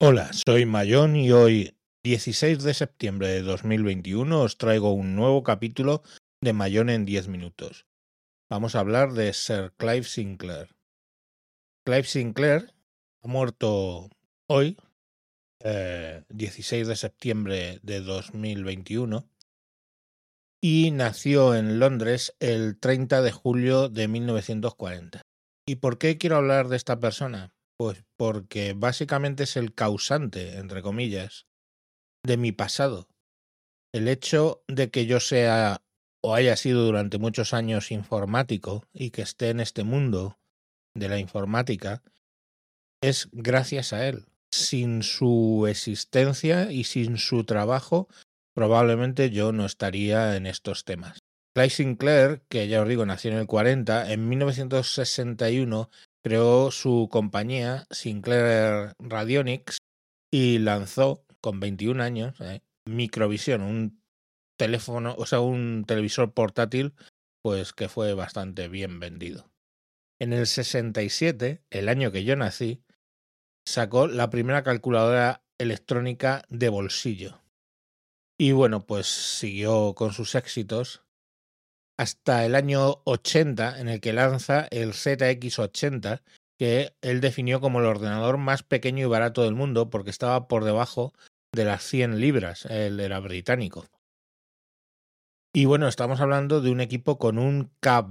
Hola, soy Mayón y hoy, 16 de septiembre de 2021, os traigo un nuevo capítulo de Mayón en 10 minutos. Vamos a hablar de Sir Clive Sinclair. Clive Sinclair ha muerto hoy, eh, 16 de septiembre de 2021, y nació en Londres el 30 de julio de 1940. ¿Y por qué quiero hablar de esta persona? Pues porque básicamente es el causante, entre comillas, de mi pasado. El hecho de que yo sea o haya sido durante muchos años informático y que esté en este mundo de la informática es gracias a él. Sin su existencia y sin su trabajo, probablemente yo no estaría en estos temas. Clay Sinclair, que ya os digo nació en el 40, en 1961 creó su compañía Sinclair Radionics y lanzó con 21 años eh, un teléfono, o sea, un televisor portátil, pues que fue bastante bien vendido. En el 67, el año que yo nací, sacó la primera calculadora electrónica de bolsillo. Y bueno, pues siguió con sus éxitos hasta el año 80 en el que lanza el ZX80, que él definió como el ordenador más pequeño y barato del mundo porque estaba por debajo de las 100 libras, él era británico. Y bueno, estamos hablando de un equipo con un K,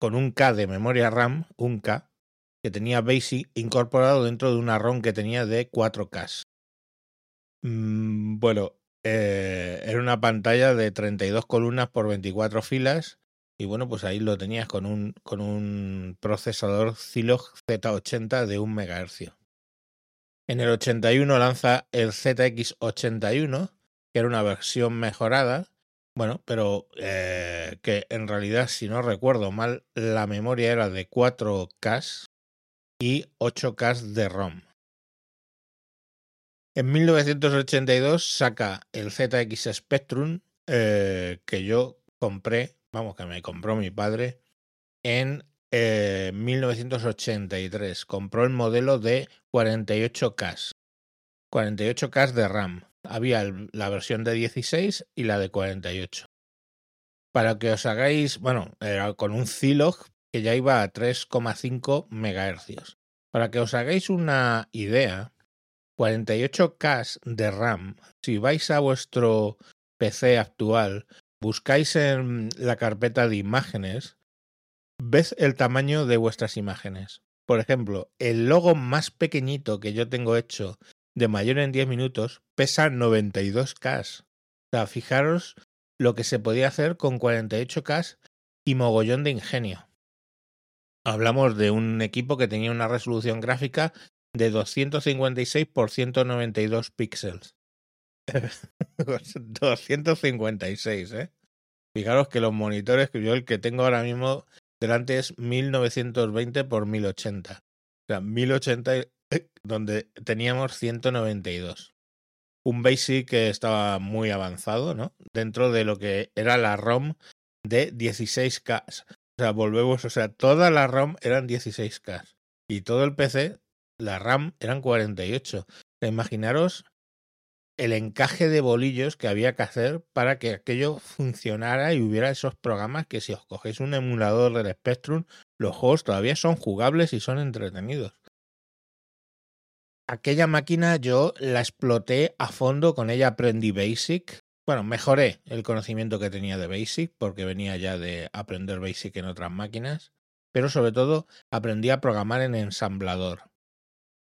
con un K de memoria RAM, un K, que tenía BASIC incorporado dentro de una ROM que tenía de 4K. Mm, bueno, eh, era una pantalla de 32 columnas por 24 filas y bueno, pues ahí lo tenías con un, con un procesador Zilog Z80 de 1 MHz. En el 81 lanza el ZX81, que era una versión mejorada, bueno, pero eh, que en realidad, si no recuerdo mal, la memoria era de 4K y 8K de ROM. En 1982 saca el ZX Spectrum eh, que yo compré, vamos, que me compró mi padre en 1983. Eh, compró el modelo de 48K. 48K de RAM. Había la versión de 16 y la de 48. Para que os hagáis, bueno, era con un Zilog que ya iba a 3,5 MHz. Para que os hagáis una idea, 48K de RAM, si vais a vuestro PC actual, buscáis en la carpeta de imágenes, ves el tamaño de vuestras imágenes. Por ejemplo, el logo más pequeñito que yo tengo hecho de mayor en 10 minutos pesa 92K. O sea, fijaros lo que se podía hacer con 48K y mogollón de ingenio. Hablamos de un equipo que tenía una resolución gráfica de 256 por 192 píxeles. 256, ¿eh? Fijaros que los monitores que yo el que tengo ahora mismo delante es 1920 por 1080. O sea, 1080 eh, donde teníamos 192. Un BASIC que estaba muy avanzado, ¿no? Dentro de lo que era la ROM de 16K. O sea, volvemos, o sea, toda la ROM eran 16K. Y todo el PC la RAM eran 48. Imaginaros el encaje de bolillos que había que hacer para que aquello funcionara y hubiera esos programas que si os cogéis un emulador del Spectrum, los juegos todavía son jugables y son entretenidos. Aquella máquina yo la exploté a fondo, con ella aprendí Basic. Bueno, mejoré el conocimiento que tenía de Basic porque venía ya de aprender Basic en otras máquinas, pero sobre todo aprendí a programar en ensamblador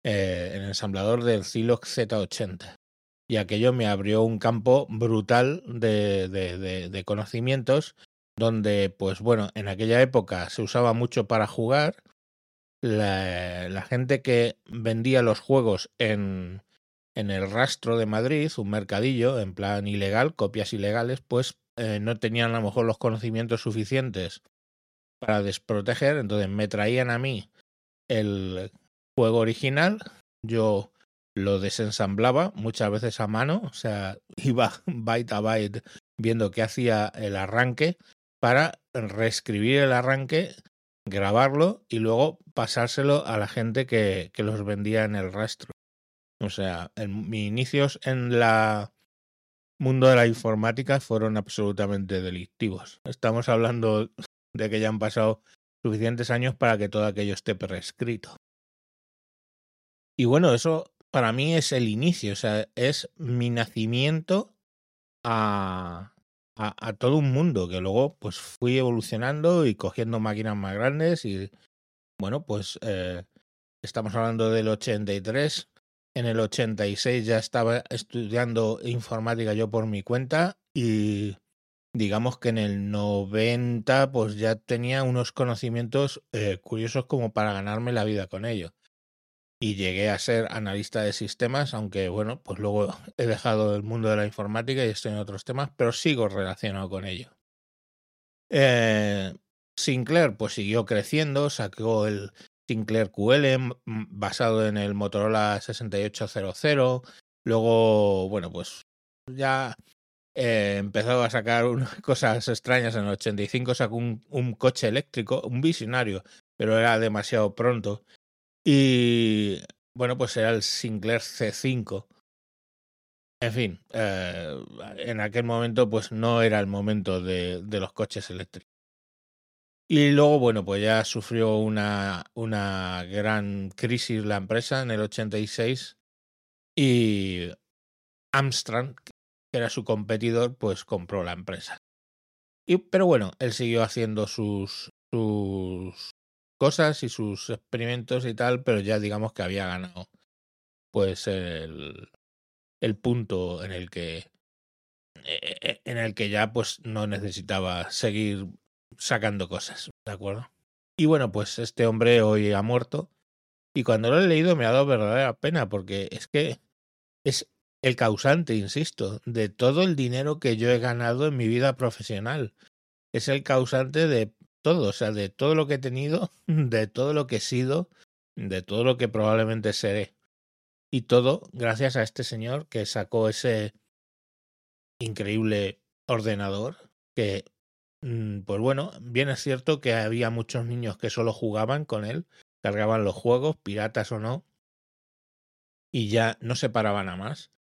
eh, el ensamblador del Zilog Z80. Y aquello me abrió un campo brutal de, de, conocimientos donde, pues bueno, en aquella época se usaba mucho para jugar. La, la gente que vendía los juegos en, en el rastro de Madrid, un mercadillo en plan ilegal, copias ilegales, pues eh, no tenían a lo mejor los conocimientos suficientes para desproteger, entonces me traían a mí el juego original, yo lo desensamblaba muchas veces a mano, o sea, iba byte a byte viendo qué hacía el arranque para reescribir el arranque, grabarlo y luego pasárselo a la gente que, que los vendía en el rastro. O sea, en, mis inicios en la mundo de la informática fueron absolutamente delictivos. Estamos hablando de que ya han pasado suficientes años para que todo aquello esté prescrito. Y bueno, eso para mí es el inicio, o sea, es mi nacimiento a, a, todo un mundo que luego pues fui evolucionando y cogiendo máquinas más grandes y bueno, pues eh, estamos hablando del 83. En el 86 ya estaba estudiando informática yo por mi cuenta y digamos que en el 90 pues ya tenía unos conocimientos eh, curiosos como para ganarme la vida con ello. Y llegué a ser analista de sistemas, aunque bueno, pues luego he dejado el mundo de la informática y estoy en otros temas, pero sigo relacionado con ello. Eh, Sinclair pues siguió creciendo, sacó el Sinclair QL basado en el Motorola 6800. Luego, bueno, pues ya eh, empezó a sacar unas cosas extrañas. En el 85 sacó un, coche eléctrico, un visionario, pero era demasiado pronto. Y bueno, pues era el Sinclair C5. En fin, eh, en aquel momento pues no era el momento de, de los coches eléctricos. Y luego, bueno, pues ya sufrió una, una gran crisis la empresa en el 86 y Amstrad, que era su competidor, pues compró la empresa. Y, pero bueno, él siguió haciendo sus, sus cosas y sus experimentos y tal, pero ya digamos que había ganado pues el, el punto en el que e, e, en el que ya pues no necesitaba seguir sacando cosas, ¿de acuerdo? Y bueno, pues este hombre hoy ha muerto. Y cuando lo he leído me ha dado verdadera pena porque es que es el causante, insisto, de todo el dinero que yo he ganado en mi vida profesional. Es el causante de todo, o sea, de todo lo que he tenido, de todo lo que he sido, de todo lo que probablemente seré. Y todo gracias a este señor que sacó ese increíble ordenador que Mm, pues bueno, bien es cierto que había muchos niños que solo jugaban con él, cargaban los juegos, piratas o no, y ya no se paraban a más.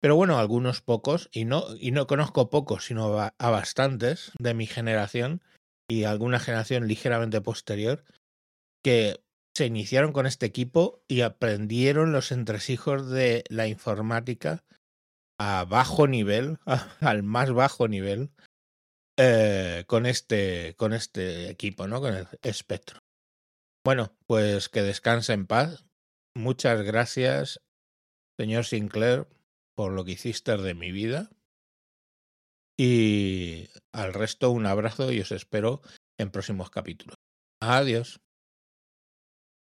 Pero bueno, algunos pocos, y no, y no conozco pocos, sino a, bastantes de mi generación y alguna generación ligeramente posterior, que se iniciaron con este equipo y aprendieron los entresijos de la informática a bajo nivel, al más bajo nivel, eh, con, este, con este equipo, ¿no? Con el espectro. Bueno, pues que descanse en paz. Muchas gracias, señor Sinclair, por lo que hiciste de mi vida. Y al resto un abrazo y os espero en próximos capítulos. Adiós.